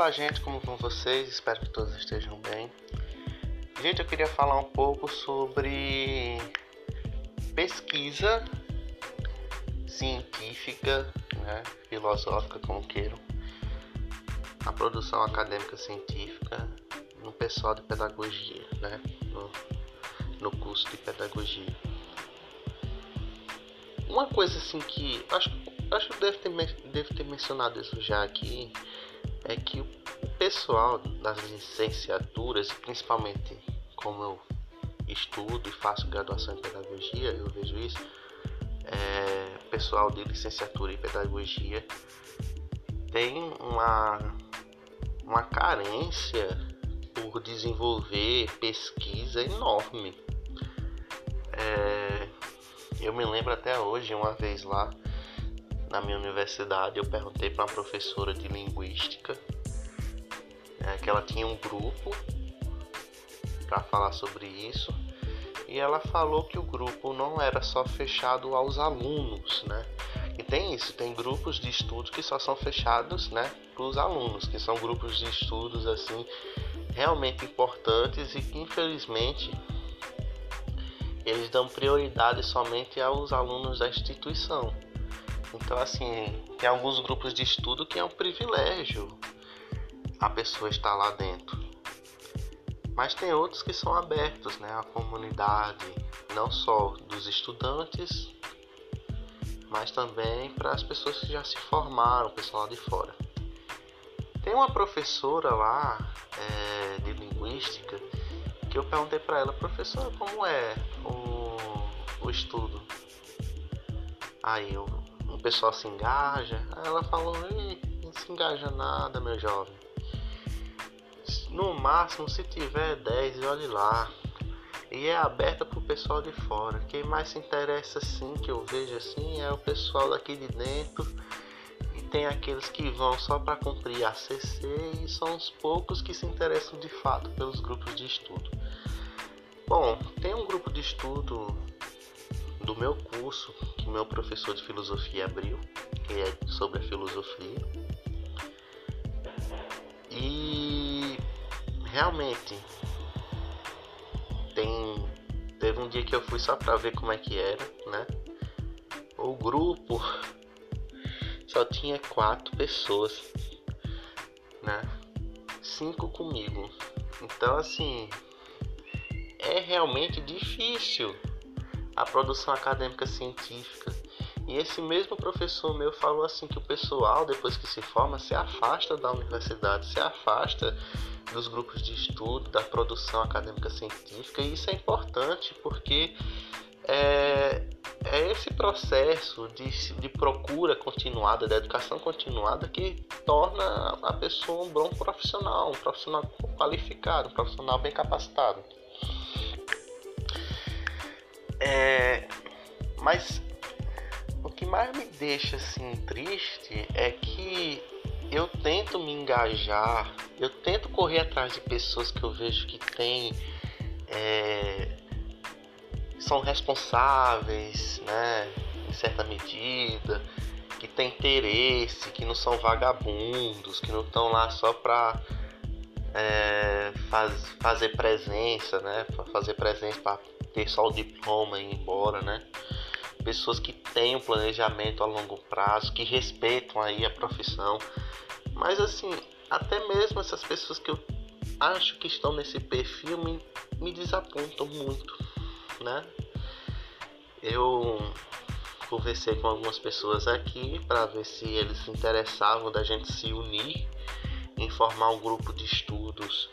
Olá, gente, como vão vocês? Espero que todos estejam bem. Gente, eu queria falar um pouco sobre pesquisa científica, né, filosófica, como queiram, a produção acadêmica científica no pessoal de pedagogia, né, no, no curso de pedagogia. Uma coisa assim que acho, acho que devo ter, devo ter mencionado isso já aqui é que o pessoal das licenciaturas, principalmente como eu estudo e faço graduação em pedagogia, eu vejo isso, é, pessoal de licenciatura em pedagogia tem uma, uma carência por desenvolver pesquisa enorme. É, eu me lembro até hoje, uma vez lá na minha universidade, eu perguntei para uma professora de linguística é, que ela tinha um grupo para falar sobre isso e ela falou que o grupo não era só fechado aos alunos, né? E tem isso, tem grupos de estudos que só são fechados, né, para os alunos, que são grupos de estudos assim realmente importantes e que infelizmente eles dão prioridade somente aos alunos da instituição. Então assim, tem alguns grupos de estudo que é um privilégio a pessoa estar lá dentro. Mas tem outros que são abertos né, à comunidade, não só dos estudantes, mas também para as pessoas que já se formaram, o pessoal lá de fora. Tem uma professora lá é, de linguística que eu perguntei para ela, professora, como é o, o estudo? Aí o, pessoal se engaja, aí ela falou, não se engaja nada, meu jovem. No máximo, se tiver 10, olhe lá. E é aberta para o pessoal de fora. Quem mais se interessa sim, que eu vejo assim, é o pessoal daqui de dentro. E tem aqueles que vão só para cumprir a CC e são os poucos que se interessam de fato pelos grupos de estudo. Bom, tem um grupo de estudo do meu curso que meu professor de filosofia abriu, que é sobre a filosofia. E realmente tem teve um dia que eu fui só para ver como é que era, né? O grupo só tinha quatro pessoas, né? Cinco comigo. Então assim é realmente difícil a produção acadêmica científica. E esse mesmo professor meu falou assim que o pessoal depois que se forma se afasta da universidade, se afasta dos grupos de estudo, da produção acadêmica científica, e isso é importante porque é, é esse processo de, de procura continuada, da educação continuada, que torna a pessoa um bom profissional, um profissional qualificado, um profissional bem capacitado. É, mas o que mais me deixa assim triste é que eu tento me engajar, eu tento correr atrás de pessoas que eu vejo que têm. É, são responsáveis, né, em certa medida, que têm interesse, que não são vagabundos, que não estão lá só para é, faz, fazer presença, né, para fazer presença para ter só o diploma e ir embora, né pessoas que têm um planejamento a longo prazo, que respeitam aí a profissão. Mas assim, até mesmo essas pessoas que eu acho que estão nesse perfil me, me desapontam muito, né? Eu conversei com algumas pessoas aqui para ver se eles se interessavam da gente se unir em formar um grupo de estudos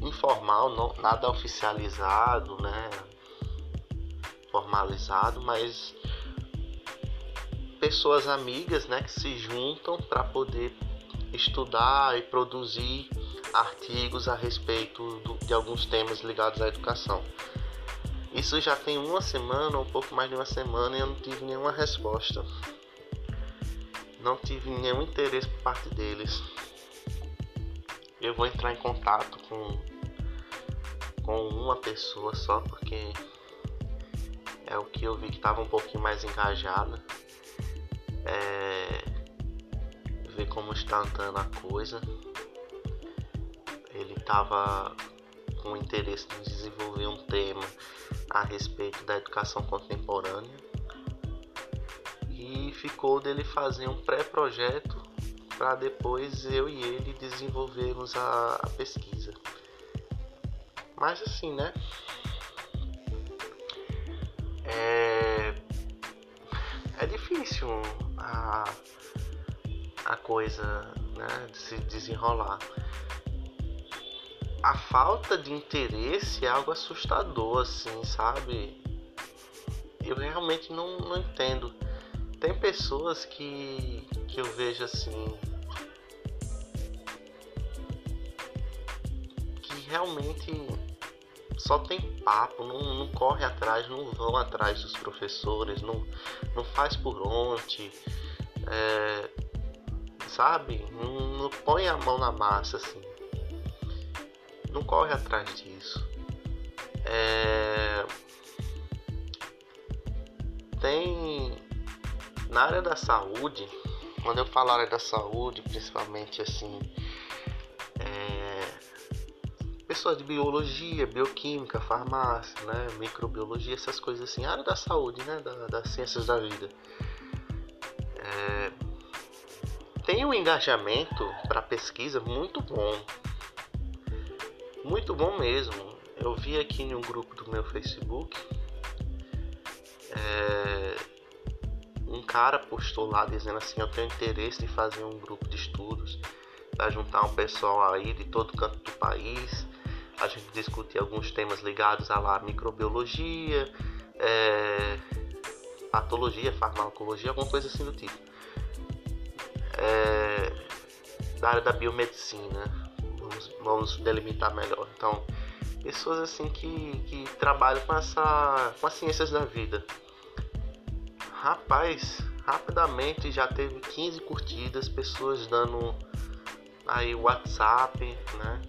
informal, não, nada oficializado, né? Formalizado, mas pessoas amigas, né, que se juntam para poder estudar e produzir artigos a respeito do, de alguns temas ligados à educação. Isso já tem uma semana, um pouco mais de uma semana, e eu não tive nenhuma resposta. Não tive nenhum interesse por parte deles. Eu vou entrar em contato com, com uma pessoa só, porque é o que eu vi que estava um pouquinho mais engajada. É, ver como está andando a coisa. estava com interesse em desenvolver um tema a respeito da educação contemporânea e ficou dele fazer um pré-projeto para depois eu e ele desenvolvermos a, a pesquisa. Mas assim, né? É, é difícil a, a coisa né, de se desenrolar. A falta de interesse é algo assustador, assim, sabe? Eu realmente não, não entendo. Tem pessoas que, que eu vejo assim. que realmente só tem papo, não, não corre atrás, não vão atrás dos professores, não, não faz por onde, é, sabe? Não, não põe a mão na massa assim. Não corre atrás disso. É, tem na área da saúde, quando eu falo área da saúde, principalmente assim, pessoas de biologia, bioquímica, farmácia, né, microbiologia, essas coisas assim, área da saúde, né, da, das ciências da vida. É, tem um engajamento para pesquisa muito bom, muito bom mesmo. Eu vi aqui em um grupo do meu Facebook. É, um cara postou lá dizendo assim: Eu tenho interesse em fazer um grupo de estudos para juntar um pessoal aí de todo canto do país. A gente discutir alguns temas ligados à lá, microbiologia, é, patologia, farmacologia, alguma coisa assim do tipo. É, da área da biomedicina, vamos, vamos delimitar melhor. Então, pessoas assim que, que trabalham com essa com as ciências da vida Rapaz, rapidamente já teve 15 curtidas, pessoas dando aí WhatsApp, né?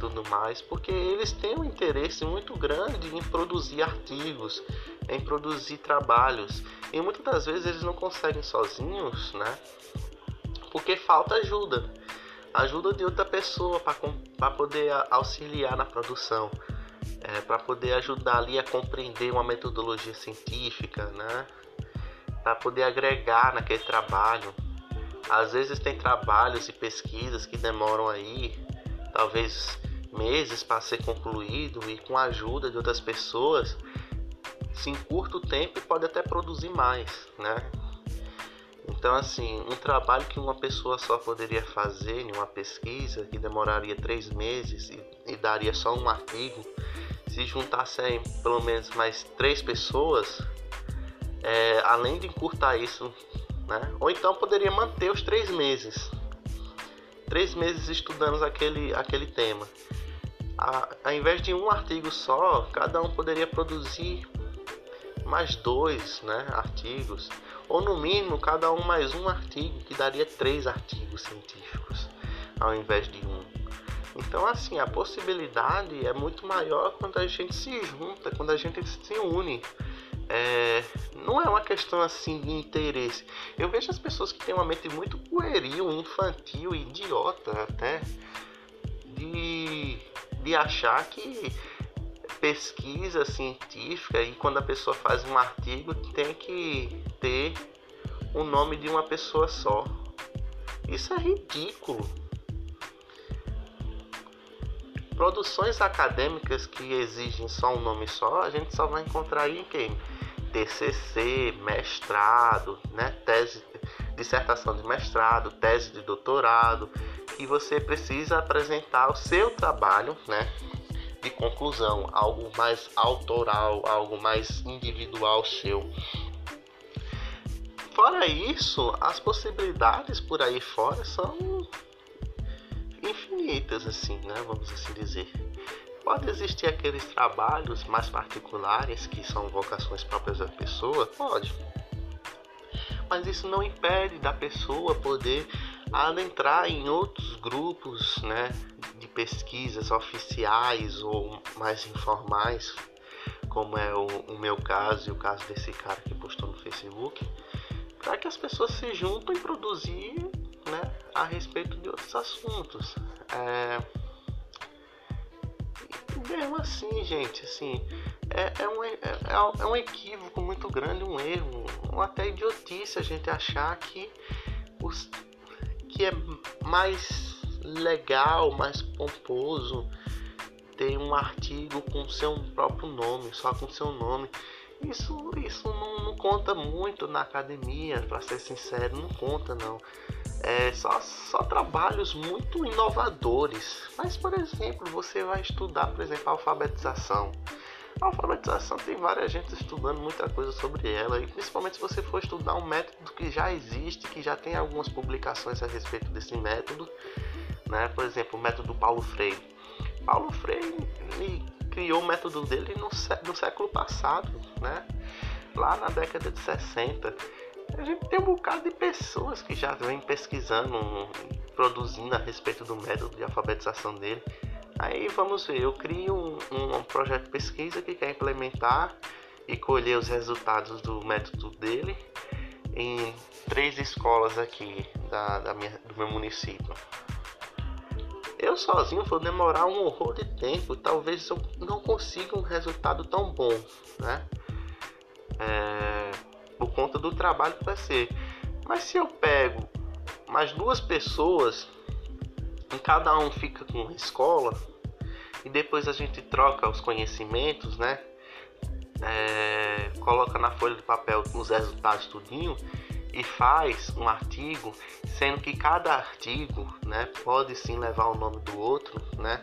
Tudo mais, porque eles têm um interesse muito grande em produzir artigos, em produzir trabalhos. E muitas das vezes eles não conseguem sozinhos, né? Porque falta ajuda. Ajuda de outra pessoa para poder auxiliar na produção é, para poder ajudar ali a compreender uma metodologia científica, né? Para poder agregar naquele trabalho. Às vezes tem trabalhos e pesquisas que demoram aí, talvez meses para ser concluído e com a ajuda de outras pessoas, se em curto tempo pode até produzir mais, né? Então, assim, um trabalho que uma pessoa só poderia fazer em uma pesquisa, que demoraria três meses e, e daria só um artigo, se juntassem pelo menos mais três pessoas, é, além de encurtar isso, né? Ou então poderia manter os três meses, três meses estudando aquele, aquele tema. A, ao invés de um artigo só, cada um poderia produzir mais dois, né, artigos, ou no mínimo cada um mais um artigo, que daria três artigos científicos, ao invés de um. Então, assim, a possibilidade é muito maior quando a gente se junta, quando a gente se une. É, não é uma questão assim de interesse. Eu vejo as pessoas que têm uma mente muito pueril, infantil, idiota até, de, de achar que pesquisa científica e quando a pessoa faz um artigo tem que ter o nome de uma pessoa só. Isso é ridículo. Produções acadêmicas que exigem só um nome só, a gente só vai encontrar aí em quem? TCC, mestrado, né? tese, dissertação de mestrado, tese de doutorado, que você precisa apresentar o seu trabalho, né? De conclusão, algo mais autoral, algo mais individual seu. Fora isso, as possibilidades por aí fora são infinitas, assim, né? Vamos assim dizer. Pode existir aqueles trabalhos mais particulares que são vocações próprias da pessoa? Pode. Mas isso não impede da pessoa poder adentrar em outros grupos, né? De pesquisas oficiais ou mais informais, como é o, o meu caso e o caso desse cara que postou no Facebook, para que as pessoas se juntem e produzir né, a respeito de outros assuntos. É, mesmo assim, gente, assim, é, é, um, é, é um equívoco muito grande, um erro, uma até idiotice a gente achar que, os, que é mais legal, mais pomposo ter um artigo com seu próprio nome, só com seu nome. Isso, isso não, não conta muito na academia, para ser sincero, não conta não é, só, só trabalhos muito inovadores. Mas, por exemplo, você vai estudar, por exemplo, alfabetização. A alfabetização tem várias gente estudando muita coisa sobre ela, e principalmente se você for estudar um método que já existe, que já tem algumas publicações a respeito desse método, né? Por exemplo, o método Paulo Freire. Paulo Freire criou o método dele no, no século passado, né? Lá na década de 60 a gente tem um bocado de pessoas que já vem pesquisando, produzindo a respeito do método de alfabetização dele. Aí vamos ver, eu crio um, um projeto de pesquisa que quer implementar e colher os resultados do método dele em três escolas aqui da, da minha, do meu município. Eu sozinho vou demorar um horror de tempo, talvez eu não consiga um resultado tão bom, né? É, por conta do trabalho que vai ser. Mas se eu pego mais duas pessoas, em cada um fica com uma escola, e depois a gente troca os conhecimentos, né? É, coloca na folha de papel os resultados tudinho e faz um artigo, sendo que cada artigo, né, pode sim levar o nome do outro, né?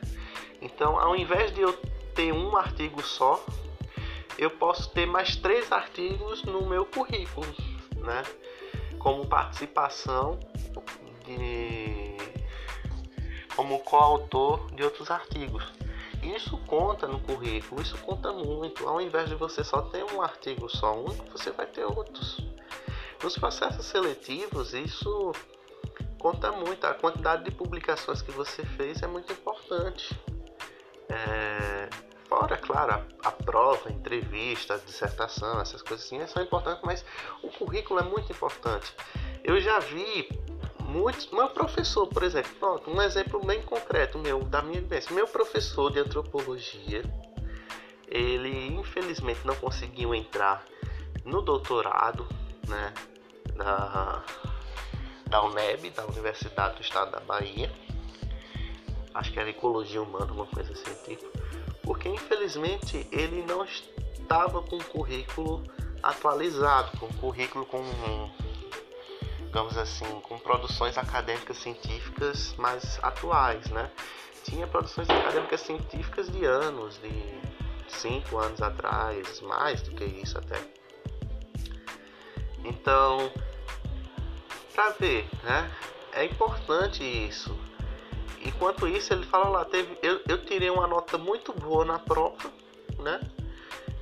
Então, ao invés de eu ter um artigo só, eu posso ter mais três artigos no meu currículo, né? Como participação de como coautor de outros artigos. Isso conta no currículo, isso conta muito. Ao invés de você só ter um artigo só único, você vai ter outros. Nos processos seletivos, isso conta muito. A quantidade de publicações que você fez é muito importante. É Fora, claro, a, a, prova, a entrevista, a dissertação, essas coisas assim são importantes, mas o currículo é muito importante. Eu já vi muitos. Meu professor, por exemplo, pronto, um exemplo bem concreto meu, da minha vivência. Meu professor de antropologia, ele infelizmente não conseguiu entrar no doutorado, né, da, da UNEB, da Universidade do Estado da Bahia. Acho que era Ecologia Humana, uma coisa assim, tipo porque infelizmente ele não estava com o currículo atualizado, com o currículo com, digamos assim, com produções acadêmicas científicas mais atuais, né? Tinha produções acadêmicas científicas de anos, de cinco anos atrás, mais do que isso até. Então, para ver, né? É importante isso. Enquanto isso, ele fala lá, teve, eu, eu tirei uma nota muito boa na prova, né?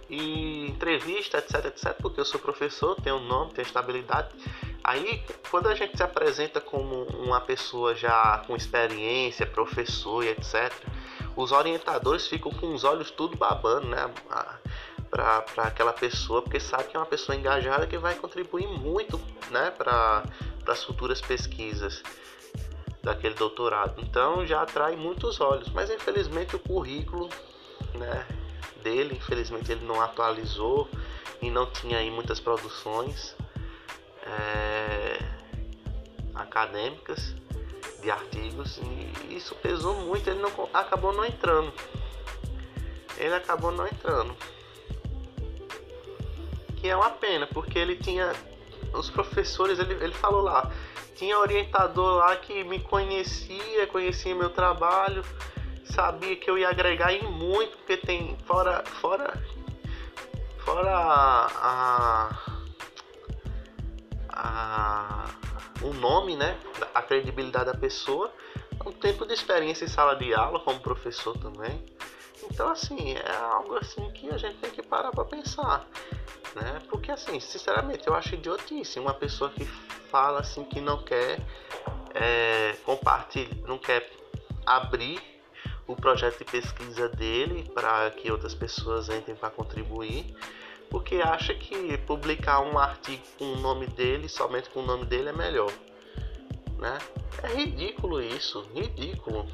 E entrevista, etc, etc, porque eu sou professor, tenho nome, tenho estabilidade. Aí, quando a gente se apresenta como uma pessoa já com experiência, professor e etc, os orientadores ficam com os olhos tudo babando, né? Para aquela pessoa, porque sabe que é uma pessoa engajada que vai contribuir muito, né? Para as futuras pesquisas daquele doutorado. Então já atrai muitos olhos, mas infelizmente o currículo, né, dele, infelizmente ele não atualizou e não tinha aí muitas produções é, acadêmicas de artigos e isso pesou muito. Ele não acabou não entrando. Ele acabou não entrando. Que é uma pena, porque ele tinha os professores, ele, ele falou lá, tinha orientador lá que me conhecia, conhecia meu trabalho, sabia que eu ia agregar em muito, porque tem fora fora fora a, a, o nome, né, a credibilidade da pessoa, um tempo de experiência em sala de aula como professor também. Então assim, é algo assim que a gente tem que parar para pensar né? Porque assim, sinceramente, eu acho idiotice uma pessoa que fala assim que não quer é, compartilhar, não quer abrir o projeto de pesquisa dele para que outras pessoas entrem para contribuir, porque acha que publicar um artigo com o nome dele, somente com o nome dele, é melhor. Né? É ridículo isso, ridículo.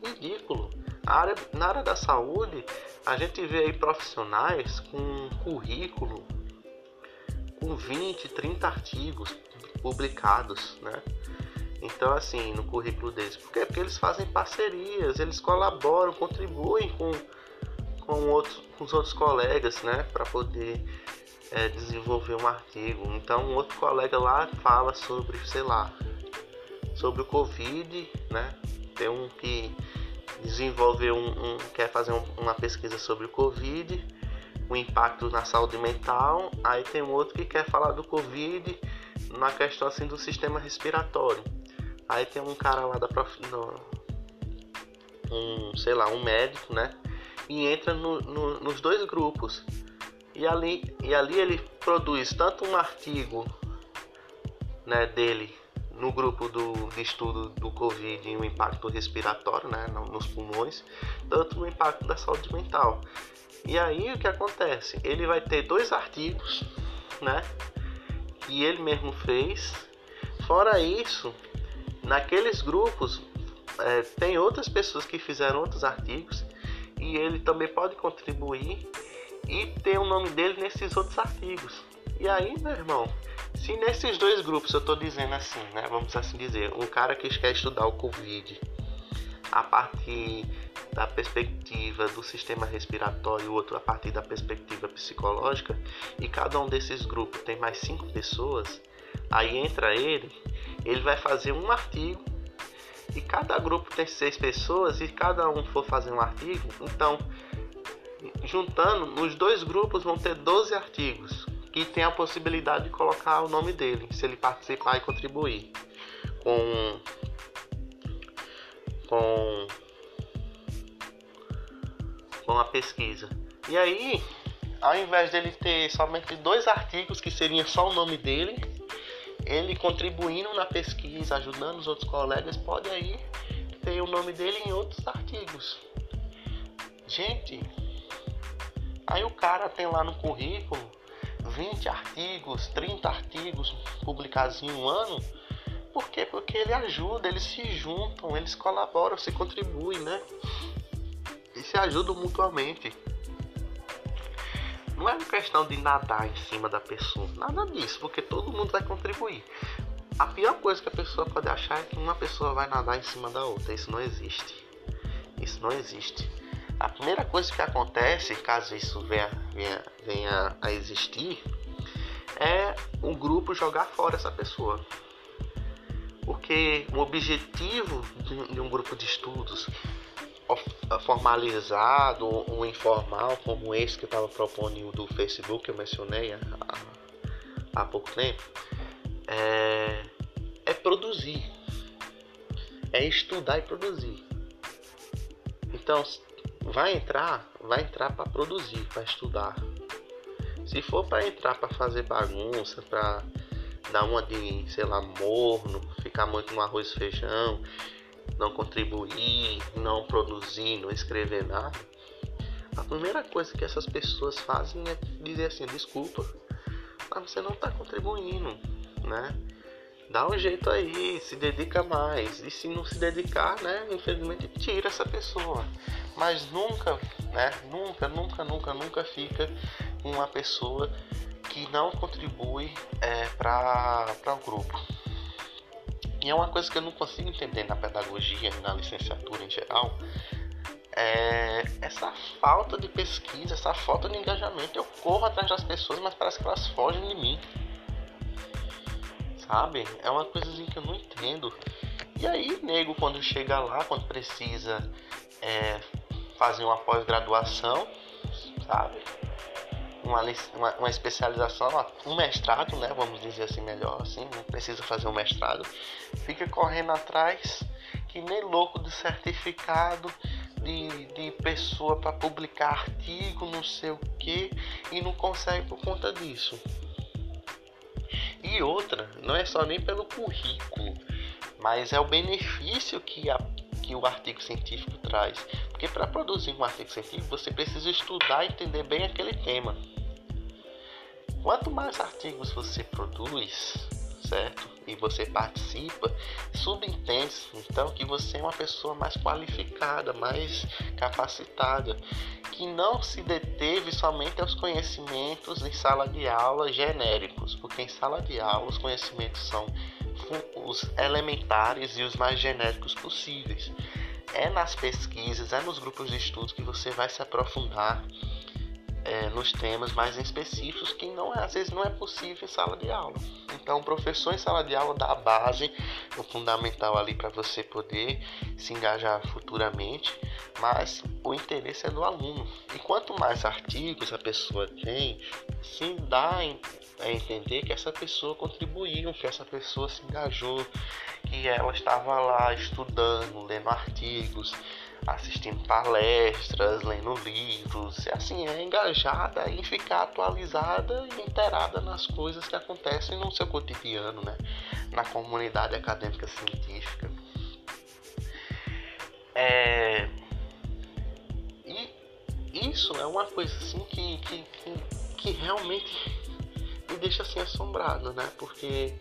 Ridículo. área, na área da saúde, a gente vê aí profissionais com currículo com 20, 30 artigos publicados, né? Então, assim, no currículo deles. Por quê? Porque eles fazem parcerias, eles colaboram, contribuem com, com, outros, com os outros colegas, né? Para poder é, desenvolver um artigo. Então, um outro colega lá fala sobre, sei lá, sobre o Covid, né? Tem um que desenvolveu um, um quer fazer um, uma pesquisa sobre o Covid, o impacto na saúde mental. Aí tem um outro que quer falar do Covid na questão assim do sistema respiratório. Aí tem um cara lá da prof... No, um, sei lá, um médico, né? E entra no, no, nos dois grupos. E ali, e ali ele produz tanto um artigo né, dele no grupo do, de estudo do Covid e o impacto respiratório né, nos pulmões, tanto no impacto da saúde mental. E aí o que acontece? Ele vai ter dois artigos, né? Que ele mesmo fez. Fora isso, naqueles grupos é, tem outras pessoas que fizeram outros artigos e ele também pode contribuir e ter o nome dele nesses outros artigos. E aí, meu irmão, se nesses dois grupos eu estou dizendo assim, né, vamos assim dizer, um cara que quer estudar o Covid a partir da perspectiva do sistema respiratório o outro a partir da perspectiva psicológica, e cada um desses grupos tem mais cinco pessoas, aí entra ele, ele vai fazer um artigo e cada grupo tem seis pessoas e cada um for fazer um artigo, então juntando, nos dois grupos vão ter 12 artigos que tem a possibilidade de colocar o nome dele, se ele participar e contribuir com com com a pesquisa. E aí, ao invés dele ter somente dois artigos que seriam só o nome dele, ele contribuindo na pesquisa, ajudando os outros colegas, pode aí ter o nome dele em outros artigos. Gente, aí o cara tem lá no currículo 20 artigos, 30 artigos publicados em um ano. Por quê? Porque ele ajuda, eles se juntam, eles colaboram, se contribuem, né? E se ajudam mutuamente. Não é uma questão de nadar em cima da pessoa, nada disso, porque todo mundo vai contribuir. A pior coisa que a pessoa pode achar é que uma pessoa vai nadar em cima da outra. Isso não existe. Isso não existe. A primeira coisa que acontece, caso isso venha, venha, venha a existir, é o grupo jogar fora essa pessoa. Porque o objetivo de um grupo de estudos formalizado ou informal, como esse que estava propondo do Facebook, que eu mencionei há, há pouco tempo, é, é produzir, é estudar e produzir. Então, vai entrar, vai entrar para produzir, para estudar. Se for para entrar para fazer bagunça, para dar uma de, sei lá, morno, ficar muito no arroz e feijão, não contribuir, não produzir, não escrever nada, a primeira coisa que essas pessoas fazem é dizer assim, desculpa, mas você não está contribuindo, né? Dá um jeito aí, se dedica mais. E se não se dedicar, né? Infelizmente tira essa pessoa. Mas nunca, né? Nunca, nunca, nunca, nunca fica uma pessoa que não contribui é, para o grupo. E é uma coisa que eu não consigo entender na pedagogia na licenciatura em geral. É essa falta de pesquisa, essa falta de engajamento. Eu corro atrás das pessoas, mas parece que elas fogem de mim. Sabe? É uma coisa que eu não entendo. E aí, nego, quando chega lá, quando precisa é, fazer uma pós-graduação, sabe? Uma, uma, uma, especialização, um mestrado, né? Vamos dizer assim melhor, assim, não precisa fazer um mestrado, fica correndo atrás que nem louco de certificado de, de pessoa para publicar artigo, não sei o que, e não consegue por conta disso. E outra, não é só nem pelo currículo, mas é o benefício que, a, que o artigo científico traz. Porque para produzir um artigo científico você precisa estudar e entender bem aquele tema. Quanto mais artigos você produz, certo? E você participa, subentende então que você é uma pessoa mais qualificada, mais capacitada, que não se deteve somente aos conhecimentos em sala de aula genéricos, porque em sala de aula os conhecimentos são os elementares e os mais genéricos possíveis. É nas pesquisas, é nos grupos de estudo que você vai se aprofundar é, nos temas mais específicos que não é, às vezes não é possível em sala de aula. Então, o professor em sala de aula dá a base, o fundamental ali para você poder se engajar futuramente, mas o interesse é do aluno. E quanto mais artigos a pessoa tem, sim dá a entender que essa pessoa contribuiu, que essa pessoa se engajou, que ela estava lá estudando, lendo artigos, assistindo palestras, lendo livros, assim, é engajada em ficar atualizada e inteirada nas coisas que acontecem no seu cotidiano, né? Na comunidade acadêmica científica. É... E isso é uma coisa assim que, que, que, que realmente me deixa assim assombrado, né? Porque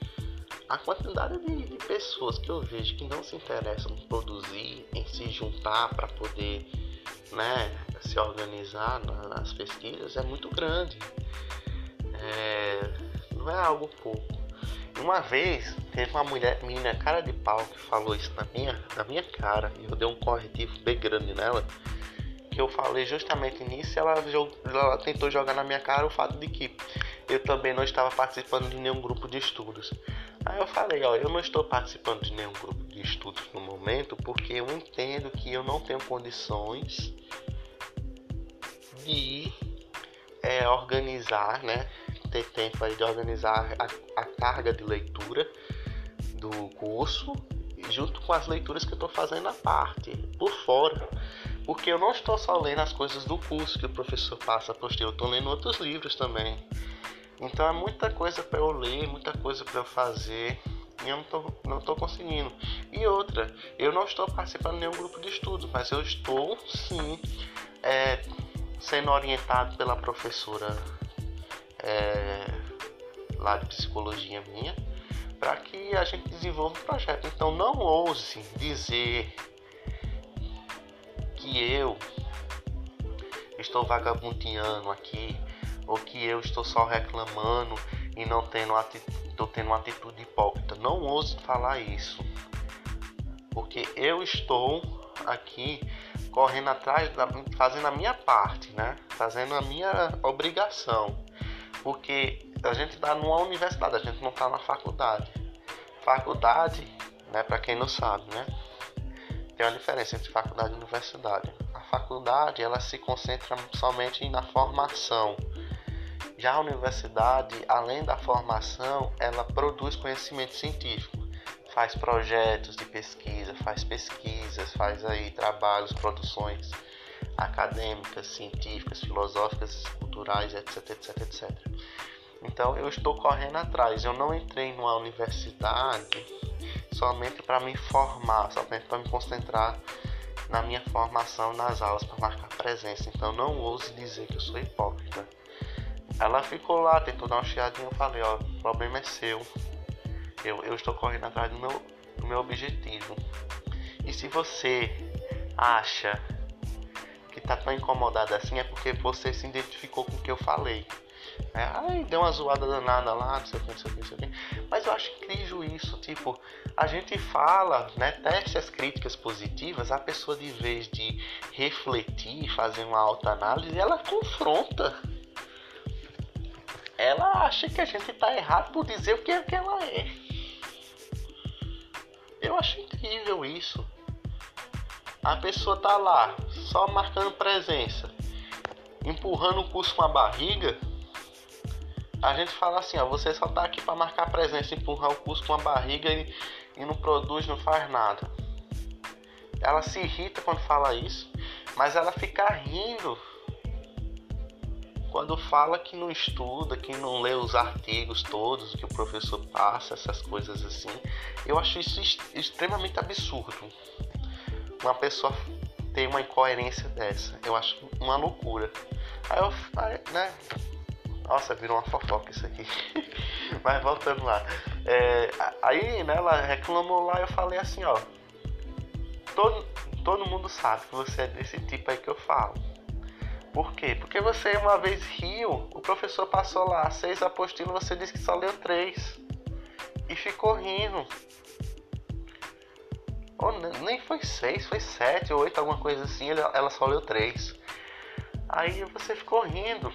a quantidade de, de, pessoas que eu vejo que não se interessam em produzir, em se juntar para poder né, se organizar na, nas pesquisas é muito grande. É, não é algo pouco. Uma vez teve uma mulher, menina cara de pau, que falou isso na minha, na minha cara e eu dei um corretivo bem grande nela. Que eu falei justamente nisso ela, ela tentou jogar na minha cara o fato de que eu também não estava participando de nenhum grupo de estudos. Aí eu falei, ó, eu não estou participando de nenhum grupo de estudos no momento porque eu entendo que eu não tenho condições de é, organizar, né? Ter tempo aí de organizar a, a carga de leitura do curso junto com as leituras que eu estou fazendo à parte, por fora. Porque eu não estou só lendo as coisas do curso que o professor passa a posterior, eu estou lendo outros livros também. Então é muita coisa para eu ler, muita coisa para eu fazer e eu não tô, não conseguindo. E outra, eu não estou participando de nenhum grupo de estudo, mas eu estou sim é, sendo orientado pela professora é, lá de psicologia minha para que a gente desenvolva o um projeto. Então não ouse dizer que eu estou vagabundeando aqui ou que eu estou só reclamando e não tendo estou tendo uma atitude hipócrita. Não ouse falar isso, porque eu estou aqui correndo atrás, fazendo a minha parte, né? Fazendo a minha obrigação, porque a gente está numa universidade, a gente não está na faculdade. Faculdade, né? Para quem não sabe, né? Tem uma diferença entre faculdade e universidade. A faculdade ela se concentra somente na formação já a universidade, além da formação, ela produz conhecimento científico, faz projetos de pesquisa, faz pesquisas, faz aí trabalhos, produções acadêmicas, científicas, filosóficas, culturais, etc, etc, etc. Então eu estou correndo atrás. Eu não entrei numa universidade somente para me formar, somente para me concentrar na minha formação nas aulas para marcar presença. Então não ouse dizer que eu sou hipócrita. Ela ficou lá, tentou dar uma chiadinha. Eu falei: Ó, o problema é seu. Eu, eu estou correndo atrás do meu, do meu objetivo. E se você acha que tá tão incomodado assim, é porque você se identificou com o que eu falei. É, ai, deu uma zoada danada lá, não sei o que, não sei o que, não sei o que. Mas eu acho incrível isso, tipo, a gente fala, né, teste as críticas positivas, a pessoa de vez de refletir, fazer uma autoanálise, ela confronta ela acha que a gente tá errado por dizer o que, é que ela é. Eu acho incrível isso. A pessoa tá lá, só marcando presença, empurrando o curso com a barriga. A gente fala assim, ó, você só tá aqui para marcar presença, empurrar o curso com a barriga e, e não produz, não faz nada. Ela se irrita quando fala isso, mas ela fica rindo quando fala que não estuda, que não lê os artigos todos que o professor passa, essas coisas assim, eu acho isso extremamente absurdo. Uma pessoa ter uma incoerência dessa, eu acho uma loucura. Aí eu, né, Nossa, virou uma fofoca isso aqui. Mas voltando lá. É, aí, né, ela reclamou lá, eu falei assim, ó. Todo, todo mundo sabe que você é desse tipo aí que eu falo. Por quê? Porque você uma vez riu, o professor passou lá seis apostilas, você disse que só leu três. E ficou rindo. Ou nem foi seis, foi sete, oito, alguma coisa assim, ela só leu três. Aí você ficou rindo.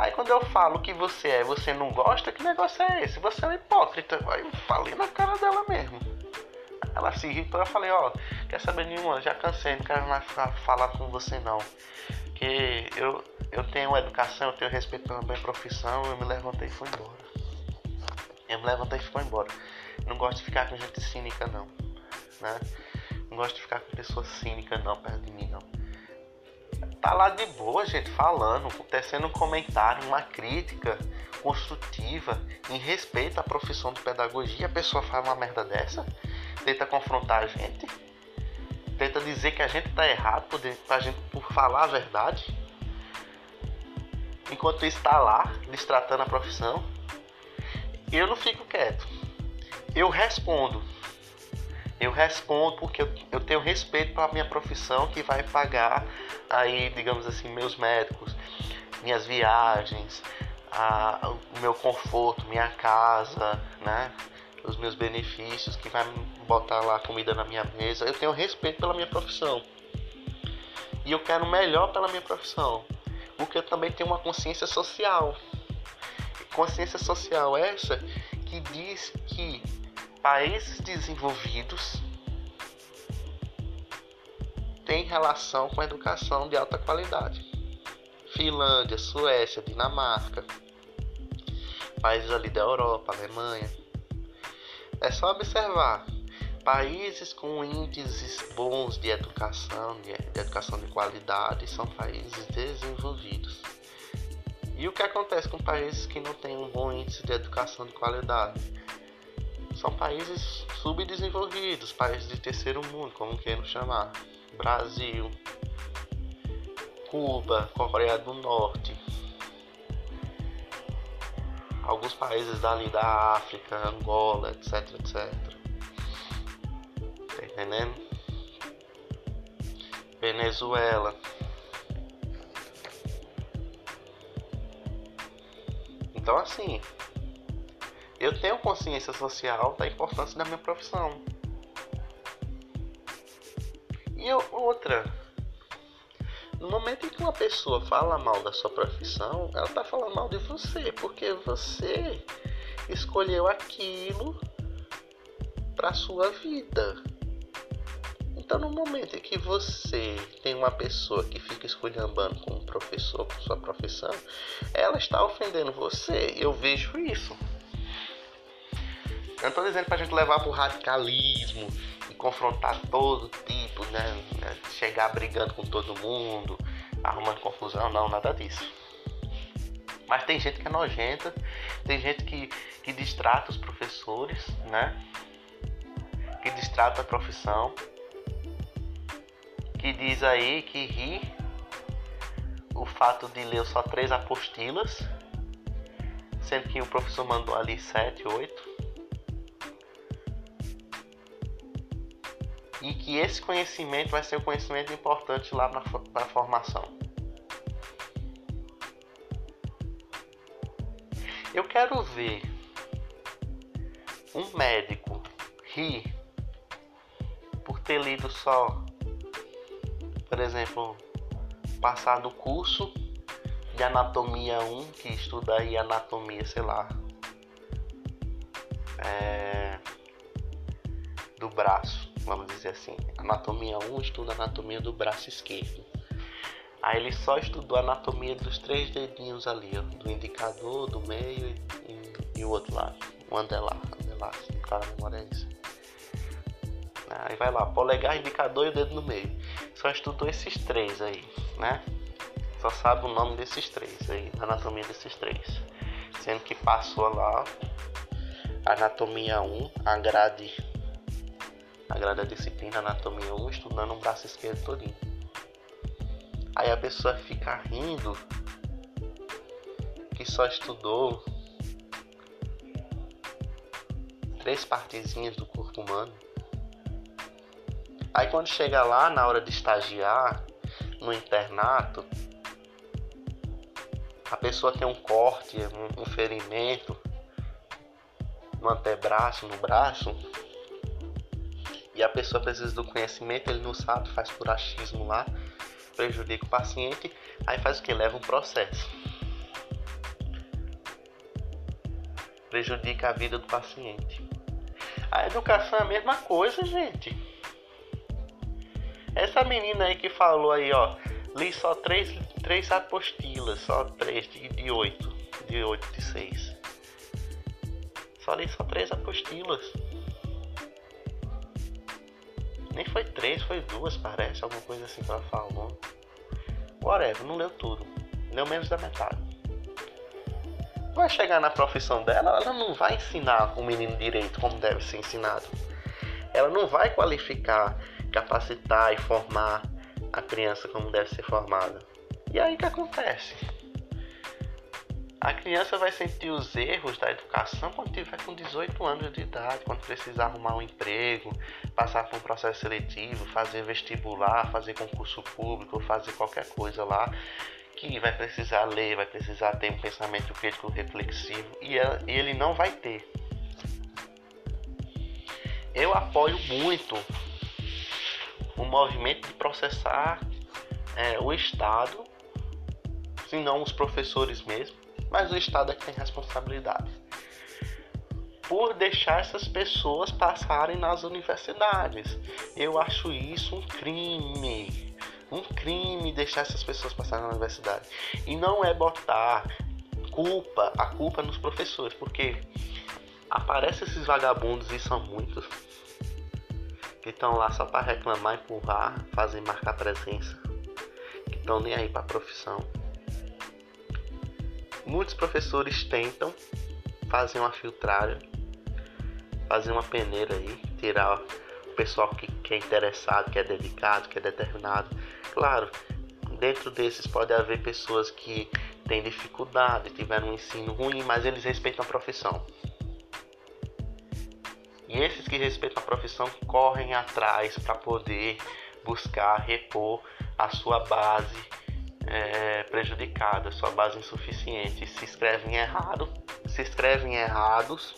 Aí quando eu falo que você é, você não gosta, que negócio é esse? Você é um hipócrita. Aí eu falei na cara dela mesmo. Ela se irritou, eu falei, ó, quer saber nenhuma, já cansei, não quero mais falar com você não. Que eu, eu tenho educação, eu tenho respeito pela minha profissão, eu me levantei e fui embora. Eu me levantei e fui embora. Não gosto de ficar com gente cínica não. Né? Não gosto de ficar com pessoas cínicas não perto de mim não tá lá de boa, gente, falando, tecendo um comentário, uma crítica construtiva, em respeito à profissão de pedagogia, a pessoa faz uma merda dessa, tenta confrontar a gente, tenta dizer que a gente tá errado por, pra gente, por falar a verdade, enquanto está lá, destratando a profissão, eu não fico quieto. Eu respondo. Eu respondo porque eu, tenho respeito para minha profissão que vai pagar aí, digamos assim, meus médicos, minhas viagens, a, o meu conforto, minha casa, né? Os meus benefícios, que vai botar lá comida na minha mesa. Eu tenho respeito pela minha profissão. E eu quero melhor pela minha profissão. Porque eu também tenho uma consciência social. Consciência social essa que diz que países desenvolvidos tem relação com a educação de alta qualidade. Finlândia, Suécia, Dinamarca, países ali da Europa, Alemanha. É só observar. Países com índices bons de educação, de educação de qualidade, são países desenvolvidos. E o que acontece com países que não têm um bom índice de educação de qualidade? São países subdesenvolvidos, países de terceiro mundo, como queiram chamar. Brasil, Cuba, Coreia do Norte, alguns países dali da África, Angola, etc, etc. Tá entendendo? Venezuela. Então assim, eu tenho consciência social da importância da minha profissão. E outra, no momento em que uma pessoa fala mal da sua profissão, ela está falando mal de você, porque você escolheu aquilo para sua vida. Então, no momento em que você tem uma pessoa que fica esculhambando com um professor, com sua profissão, ela está ofendendo você. Eu vejo isso. Eu não estou dizendo para a gente levar para o radicalismo e confrontar todo tipo, né? Chegar brigando com todo mundo, arrumando confusão, não, nada disso. Mas tem gente que é nojenta, tem gente que, que distrata os professores, né? Que distrata a profissão, que diz aí que ri o fato de ler só três apostilas, sendo que o professor mandou ali sete, oito. E que esse conhecimento vai ser um conhecimento importante lá para a formação. Eu quero ver um médico rir por ter lido só, por exemplo, passar do curso de anatomia 1, que estuda aí anatomia, sei lá, é, do braço vamos dizer assim. Anatomia 1 estuda anatomia do braço esquerdo. Aí ele só estudou a anatomia dos três dedinhos ali, ó, do indicador, do meio e, e, e o outro lado, o andelar, andelar, se tá na memória é isso. Aí vai lá, polegar, indicador e o dedo no meio. Só estudou esses três aí, né? Só sabe o nome desses três aí, a anatomia desses três. Sendo que passou lá anatomia 1, a grade a grade da disciplina Anatomia 1 estudando um braço esquerdo todinho. Aí a pessoa fica rindo que só estudou três partezinhas do corpo humano. Aí quando chega lá na hora de estagiar no internato, a pessoa tem um corte, um ferimento no antebraço, no braço, e a pessoa precisa do conhecimento, ele não sabe, faz por achismo lá, prejudica o paciente, aí faz o que? Leva um processo. Prejudica a vida do paciente. A educação é a mesma coisa, gente. Essa menina aí que falou aí, ó, li só três, três apostilas, só três de, de oito, de oito, de seis. Só li só três apostilas. Nem foi três, foi duas, parece, alguma coisa assim que ela falou. Whatever, não leu tudo. Leu menos da metade. Vai chegar na profissão dela, ela não vai ensinar o menino direito como deve ser ensinado. Ela não vai qualificar, capacitar e formar a criança como deve ser formada. E aí o que acontece? A criança vai sentir os erros da educação quando tiver com 18 anos de idade, quando precisar arrumar um emprego, passar por um processo seletivo, fazer vestibular, fazer concurso público, fazer qualquer coisa lá, que vai precisar ler, vai precisar ter um pensamento crítico reflexivo e ele não vai ter. Eu apoio muito o movimento de processar é, o Estado, se não os professores mesmo, mas o Estado é que tem responsabilidade por deixar essas pessoas passarem nas universidades. Eu acho isso um crime. Um crime deixar essas pessoas passarem na universidade. E não é botar culpa, a culpa nos professores, porque aparecem esses vagabundos e são muitos que estão lá só para reclamar, empurrar, fazer marcar presença, que estão nem aí para a profissão. Muitos professores tentam fazer uma filtragem, fazer uma peneira aí, tirar o pessoal que, que é interessado, que é dedicado, que é determinado. Claro, dentro desses pode haver pessoas que têm dificuldade, tiveram um ensino ruim, mas eles respeitam a profissão. E esses que respeitam a profissão correm atrás para poder buscar repor a sua base é, prejudicada, sua base insuficiente. Se escrevem errado, se escrevem errados,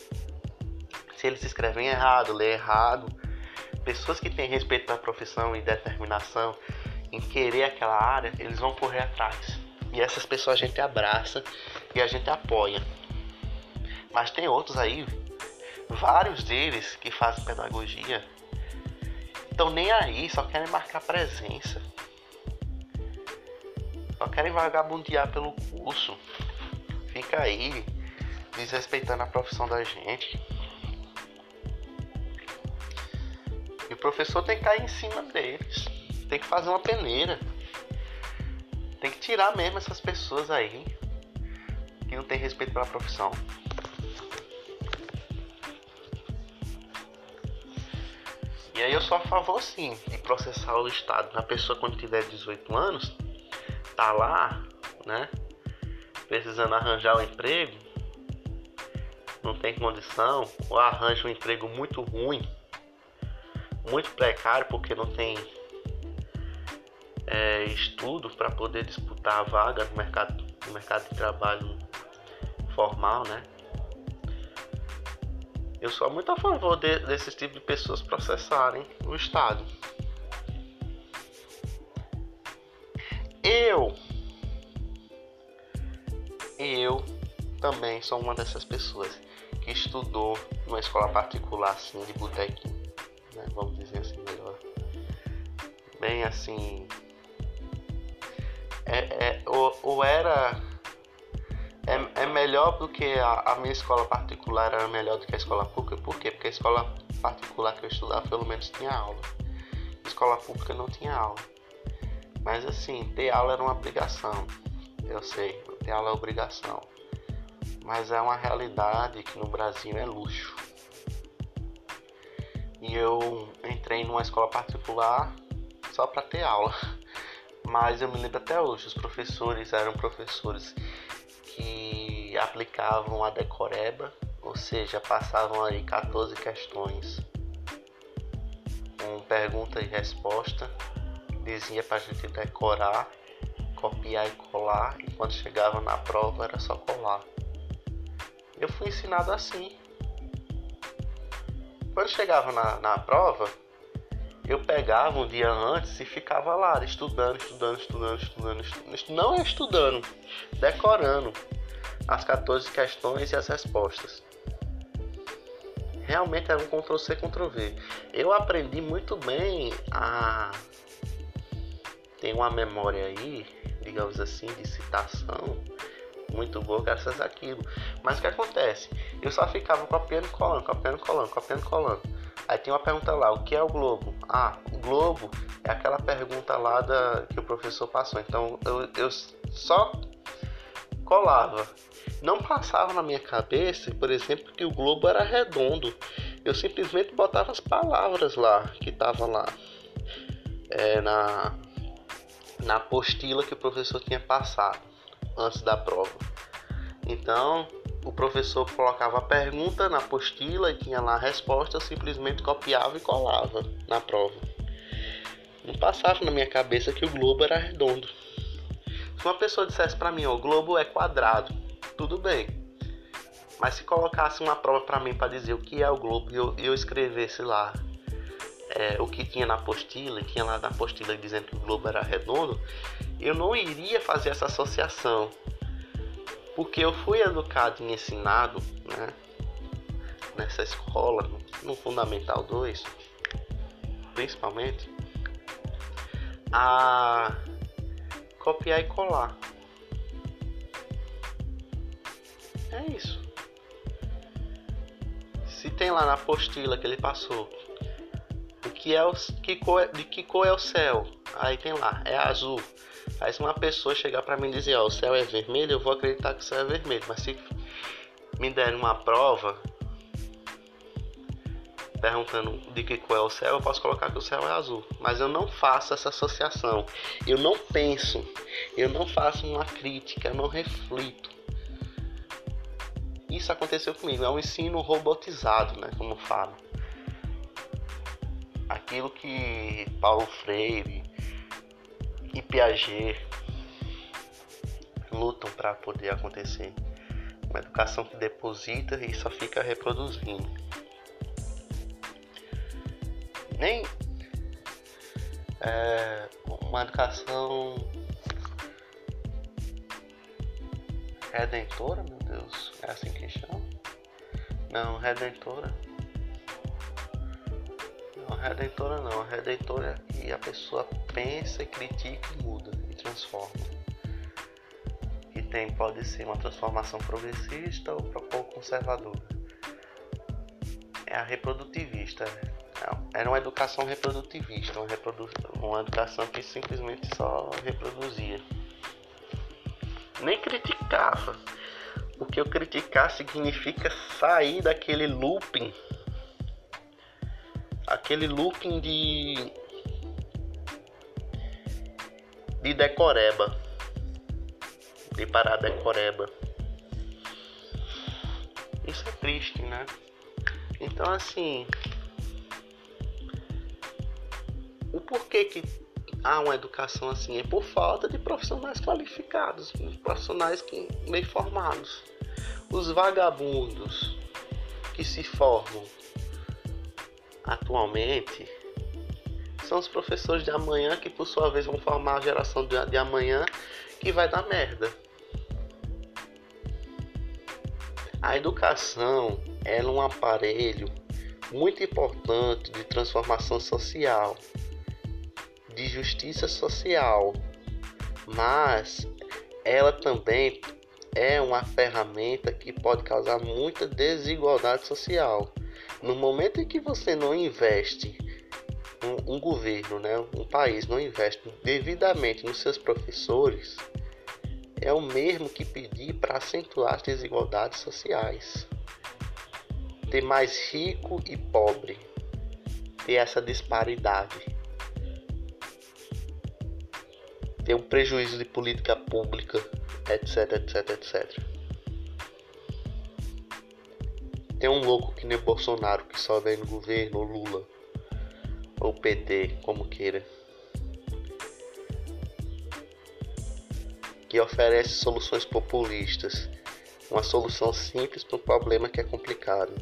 se eles escrevem errado, lê errado, pessoas que têm respeito pela profissão e determinação em querer aquela área, eles vão correr atrás. E essas pessoas a gente abraça e a gente apoia. Mas tem outros aí, vários deles que fazem pedagogia, estão nem aí, só querem marcar presença. Só querem vagabundear pelo curso. Fica aí desrespeitando a profissão da gente. E o professor tem que cair em cima deles. Tem que fazer uma peneira. Tem que tirar mesmo essas pessoas aí que não tem respeito pela profissão. E aí eu sou a favor sim de processar o Estado. A pessoa quando tiver 18 anos tá lá, né? Precisando arranjar um emprego, não tem condição, ou arranja um emprego muito ruim, muito precário, porque não tem é, estudo para poder disputar a vaga no mercado, no mercado de trabalho formal, né? Eu sou muito a favor de, desses tipos de pessoas processarem o Estado. Eu, eu também sou uma dessas pessoas que estudou numa escola particular assim de botequim, né? vamos dizer assim melhor, bem assim, é, é ou, ou era é, é melhor do que a, a, minha escola particular era melhor do que a escola pública, por quê? Porque a escola particular que eu estudava pelo menos tinha aula, a escola pública não tinha aula. Mas assim, ter aula era uma obrigação. Eu sei, ter aula é obrigação. Mas é uma realidade que no Brasil é luxo. E eu entrei numa escola particular só para ter aula. Mas eu me lembro até hoje, os professores eram professores que aplicavam a decoreba, ou seja, passavam aí 14 questões com pergunta e resposta, dizia para a gente decorar, copiar e colar, e quando chegava na prova era só colar. Eu fui ensinado assim. Quando chegava na, na prova, eu pegava um dia antes e ficava lá estudando, estudando, estudando, estudando, estudando não estudando, decorando as 14 questões e as respostas. Realmente era um Ctrl C, Ctrl V. Eu aprendi muito bem a ter uma memória aí, digamos assim, de citação muito boa graças àquilo. Mas o que acontece? Eu só ficava copiando e colando, copiando e colando, copiando e colando. Aí tem uma pergunta lá, o que é o globo? Ah, o globo é aquela pergunta lá da, que o professor passou. Então eu, eu só colava. Não passava na minha cabeça, por exemplo, que o globo era redondo. Eu simplesmente botava as palavras lá que estavam lá é, na, na apostila que o professor tinha passado antes da prova. Então, o professor colocava a pergunta na apostila e tinha lá a resposta, eu simplesmente copiava e colava na prova. Não passava na minha cabeça que o globo era redondo. Se uma pessoa dissesse para mim, o globo é quadrado, tudo bem. Mas se colocasse uma prova para mim para dizer o que é o globo e eu, eu escrevesse lá é, o que tinha na apostila, tinha lá na apostila dizendo que o globo era redondo, eu não iria fazer essa associação porque eu fui educado e ensinado né, nessa escola, no Fundamental 2, principalmente, a copiar e colar. É isso. Se tem lá na apostila que ele passou, o que é o que cor, de que cor é o céu? Aí tem lá, é azul. Aí se uma pessoa chegar para mim e dizer, ó, o céu é vermelho, eu vou acreditar que o céu é vermelho. Mas se me der uma prova perguntando de que cor é o céu, eu posso colocar que o céu é azul. Mas eu não faço essa associação. Eu não penso. Eu não faço uma crítica, eu não reflito. Isso aconteceu comigo. É um ensino robotizado, né? Como falo. Aquilo que Paulo Freire e Piaget lutam para poder acontecer. Uma educação que deposita e só fica reproduzindo. Nem é, uma educação redentora, meu Deus, é assim que chama? Não, redentora redentora não. A redentora é que a pessoa pensa, critica e muda e transforma. Que tem pode ser uma transformação progressista ou pouco conservadora. É a reprodutivista. É, era uma educação reprodutivista, uma, reprodu uma educação que simplesmente só reproduzia. Nem criticava. O criticar significa sair daquele looping aquele looping de de decoreba. De parar decoreba. Isso é triste né? Então assim o porquê que há uma educação assim é por falta de profissionais qualificados profissionais que bem formados. Os vagabundos que se formam atualmente são os professores de amanhã que por sua vez vão formar a geração de amanhã que vai dar merda. A educação é um aparelho muito importante de transformação social, de justiça social, mas ela também é uma ferramenta que pode causar muita desigualdade social. No momento em que você não investe, um, um governo, né, um país não investe devidamente nos seus professores, é o mesmo que pedir para acentuar as desigualdades sociais. Ter mais rico e pobre, ter essa disparidade. tem um prejuízo de política pública, etc, etc, etc. Tem um louco que nem Bolsonaro que só vem no governo, ou Lula, ou PT, como queira. Que oferece soluções populistas, uma solução simples para um problema que é complicado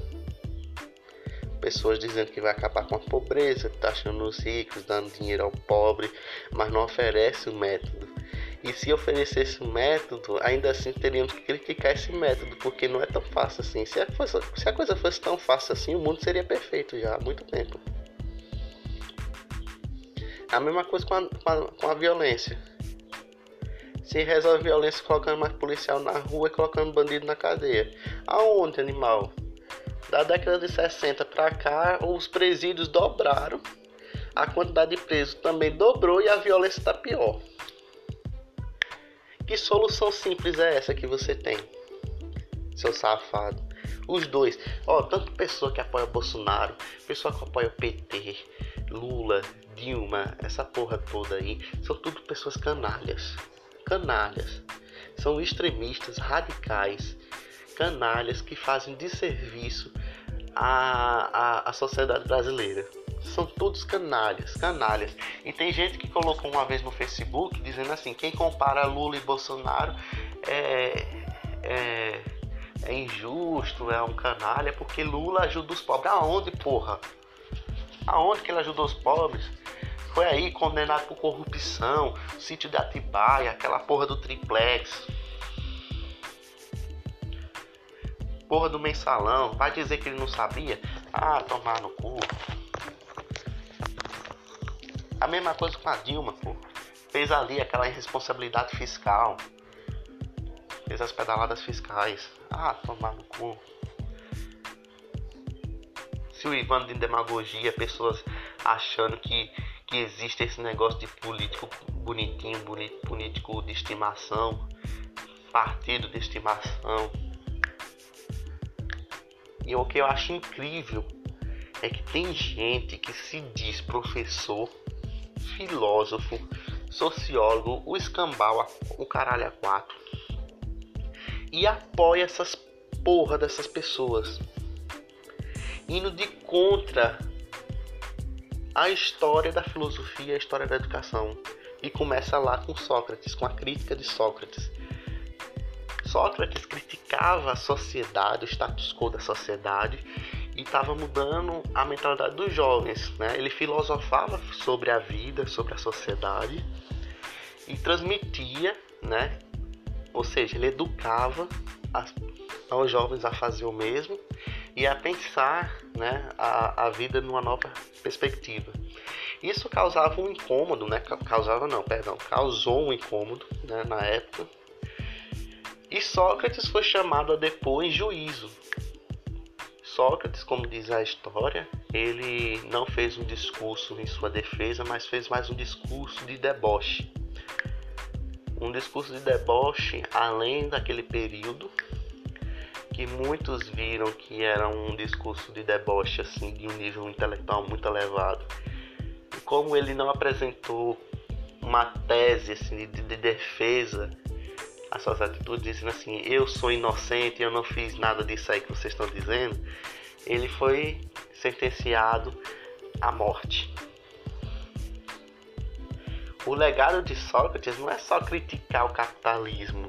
pessoas dizendo que vai acabar com a pobreza, taxando os ricos, dando dinheiro ao pobre, mas não oferece o método. E se oferecesse um método, ainda assim teríamos que criticar esse método, porque não é tão fácil assim. Se a, coisa, se a coisa fosse tão fácil assim, o mundo seria perfeito já há muito tempo. A mesma coisa com a, com a, com a violência. Se resolve a violência colocando mais policial na rua e colocando bandido na cadeia. Aonde, animal? Da década de 60 para cá, os presídios dobraram, a quantidade de presos também dobrou e a violência está pior. Que solução simples é essa que você tem, seu safado? Os dois, ó, tanto pessoa que apoia Bolsonaro, pessoa que apoia o PT, Lula, Dilma, essa porra toda aí, são tudo pessoas canalhas. Canalhas. São extremistas radicais canalhas que fazem desserviço à, à, à sociedade brasileira. São todos canalhas, canalhas. E tem gente que colocou uma vez no Facebook dizendo assim: quem compara Lula e Bolsonaro é, é, é injusto, é um canalha, porque Lula ajuda os pobres. Aonde, porra? Aonde que ele ajudou os pobres? Foi aí condenado por corrupção, sítio de Atibaia, aquela porra do triplex. porra do mensalão, vai dizer que ele não sabia? Ah, tomar no cu. A mesma coisa com a Dilma, pô. Fez ali aquela irresponsabilidade fiscal. Fez as pedaladas fiscais. Ah, tomar no cu. Se o Ivan de demagogia, pessoas achando que, que existe esse negócio de político bonitinho, político de estimação, partido de estimação. E o que eu acho incrível é que tem gente que se diz professor, filósofo, sociólogo, o escambau, o caralho a quatro, e apoia essas porra dessas pessoas, indo de contra a história da filosofia, a história da educação. E começa lá com Sócrates, com a crítica de Sócrates. Sócrates criticava a sociedade, o status quo da sociedade e estava mudando a mentalidade dos jovens. Né? Ele filosofava sobre a vida, sobre a sociedade e transmitia, né? ou seja, ele educava as, aos jovens a fazer o mesmo e a pensar né, a, a vida numa nova perspectiva. Isso causava um incômodo, né? Causava não, perdão, causou um incômodo né, na época e Sócrates foi chamado a depor em juízo. Sócrates, como diz a história, ele não fez um discurso em sua defesa, mas fez mais um discurso de deboche. Um discurso de deboche além daquele período que muitos viram que era um discurso de deboche assim de um nível intelectual muito elevado. E como ele não apresentou uma tese assim, de, de defesa as suas atitudes, dizendo assim: Eu sou inocente, eu não fiz nada disso aí que vocês estão dizendo, ele foi sentenciado à morte. O legado de Sócrates não é só criticar o capitalismo,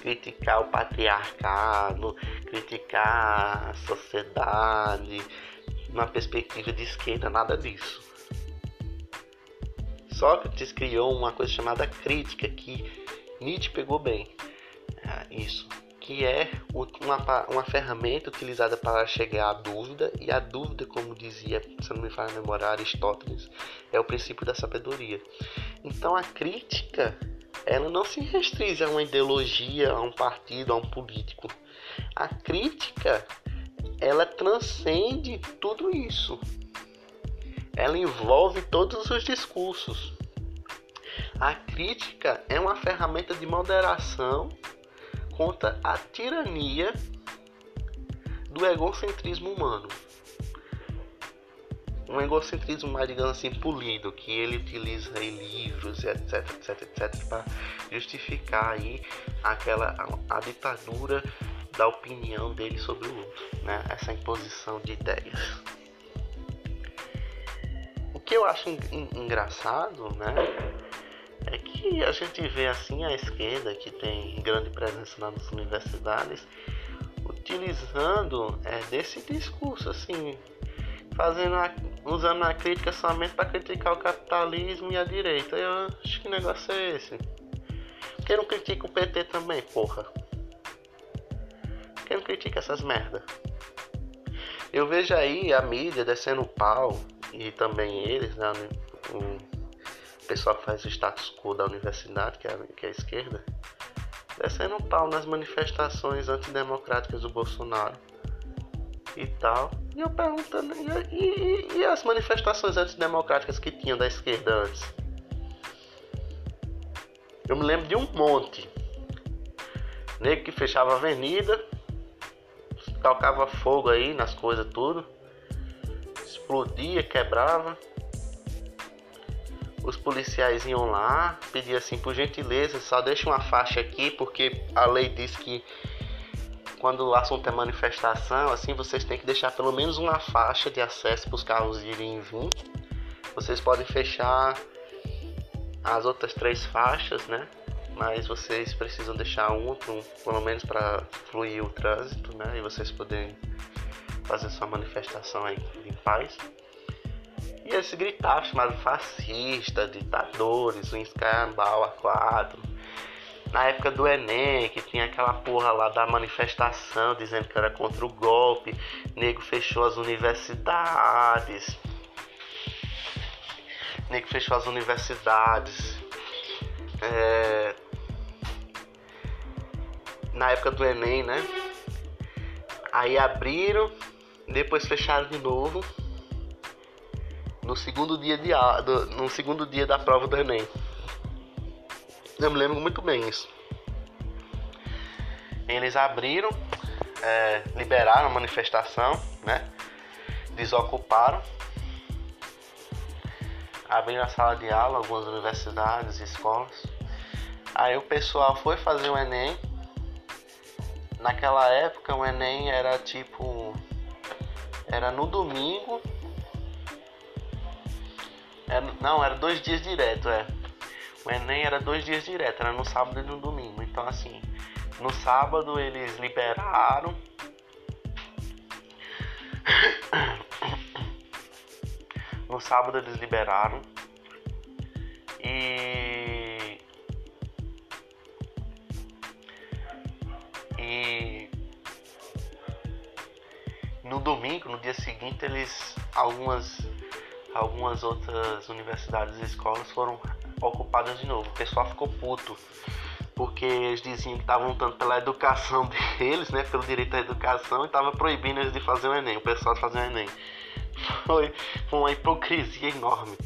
criticar o patriarcado, criticar a sociedade, uma perspectiva de esquerda, nada disso. Sócrates criou uma coisa chamada crítica que Nietzsche pegou bem ah, isso, que é uma, uma ferramenta utilizada para chegar à dúvida, e a dúvida, como dizia, se não me falha a memória, Aristóteles, é o princípio da sabedoria. Então a crítica, ela não se restringe a uma ideologia, a um partido, a um político. A crítica, ela transcende tudo isso. Ela envolve todos os discursos. A crítica é uma ferramenta de moderação contra a tirania do egocentrismo humano. um egocentrismo mais, digamos assim, polido, que ele utiliza em livros, etc, etc, etc, para justificar aí aquela a, ditadura da opinião dele sobre o outro, né? Essa imposição de ideias. O que eu acho engraçado, né? É que a gente vê assim a esquerda, que tem grande presença nas universidades, utilizando é, desse discurso, assim, fazendo a, usando a crítica somente para criticar o capitalismo e a direita. Eu acho que negócio é esse. Por que não critica o PT também, porra? Por que não critica essas merda? Eu vejo aí a mídia descendo o pau e também eles, né, o pessoal que faz o status quo da universidade, que é a, que é a esquerda, descendo o pau nas manifestações antidemocráticas do Bolsonaro e tal. E eu perguntando, e, e, e as manifestações antidemocráticas que tinha da esquerda antes? Eu me lembro de um monte. Nego que fechava a avenida, tocava fogo aí nas coisas tudo, explodia, quebrava. Os policiais iam lá, pediam assim, por gentileza, só deixa uma faixa aqui, porque a lei diz que quando o assunto é manifestação, assim, vocês têm que deixar pelo menos uma faixa de acesso para os carros irem e vir. Vocês podem fechar as outras três faixas, né? Mas vocês precisam deixar uma, pelo menos para fluir o trânsito, né? E vocês poderem fazer sua manifestação aí em paz. E eles gritavam, chamavam fascista, ditadores, o Inscambau A4, na época do Enem, que tinha aquela porra lá da manifestação dizendo que era contra o golpe, nego fechou as universidades. Nego fechou as universidades. É... Na época do Enem, né? Aí abriram, depois fecharam de novo. No segundo dia de no segundo dia da prova do Enem. Eu me lembro muito bem isso. Eles abriram, é, liberaram a manifestação, né? Desocuparam. Abriram a sala de aula, algumas universidades escolas. Aí o pessoal foi fazer o Enem. Naquela época o Enem era tipo. Era no domingo. Era, não, era dois dias direto, é. O Enem era dois dias direto, era no sábado e no domingo. Então, assim, no sábado eles liberaram. No sábado eles liberaram. E. E. No domingo, no dia seguinte, eles. Algumas. Algumas outras universidades e escolas foram ocupadas de novo. O pessoal ficou puto. Porque eles diziam que estavam lutando pela educação deles, né? Pelo direito à educação e estava proibindo eles de fazer o Enem, o pessoal de fazer o Enem. Foi, uma hipocrisia enorme.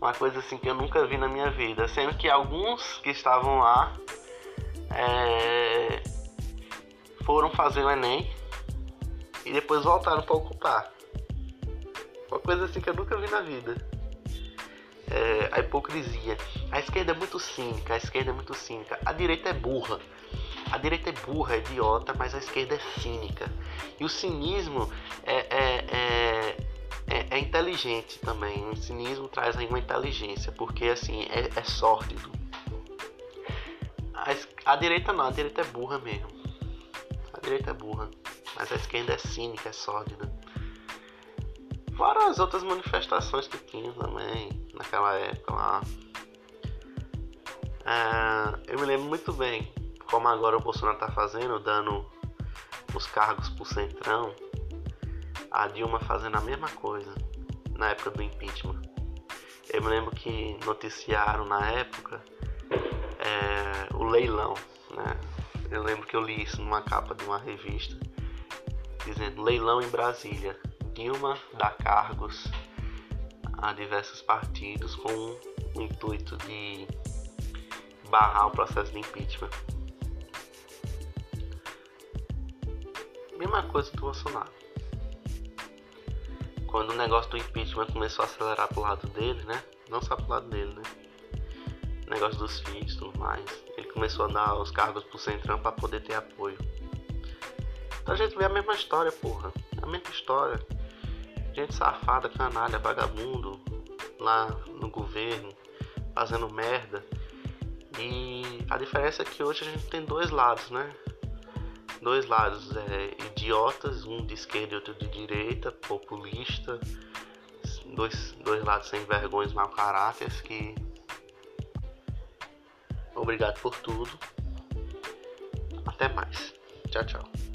Uma coisa assim que eu nunca vi na minha vida. Sendo que alguns que estavam lá é, foram fazer o Enem e depois voltaram para ocupar. Uma coisa assim que eu nunca vi na vida é, a hipocrisia. A esquerda é muito cínica, a esquerda é muito cínica. A direita é burra. A direita é burra, é idiota, mas a esquerda é cínica. E o cinismo é, é, é, é, é inteligente também. O cinismo traz aí uma inteligência, porque assim, é, é sórdido. A, a direita não, a direita é burra mesmo. A direita é burra. Mas a esquerda é cínica, é sórdida. Fora as outras manifestações que tinha também naquela época lá. É, eu me lembro muito bem como agora o Bolsonaro está fazendo, dando os cargos pro Centrão, a Dilma fazendo a mesma coisa na época do impeachment. Eu me lembro que noticiaram na época é, o leilão, né? Eu lembro que eu li isso numa capa de uma revista, dizendo leilão em Brasília. Dilma dá cargos a diversos partidos com o intuito de barrar o processo de impeachment. Mesma coisa do Bolsonaro. quando o negócio do impeachment começou a acelerar pro lado dele, né? Não só pro lado dele, né? O negócio dos filhos e tudo mais. Ele começou a dar os cargos pro Centrão para poder ter apoio. Então a gente vê a mesma história, porra. A mesma história. Gente safada, canalha, vagabundo lá no governo, fazendo merda. E a diferença é que hoje a gente tem dois lados, né? Dois lados é, idiotas, um de esquerda e outro de direita, populista, dois, dois lados sem vergonhas, mau caráter que. Obrigado por tudo. Até mais. Tchau, tchau.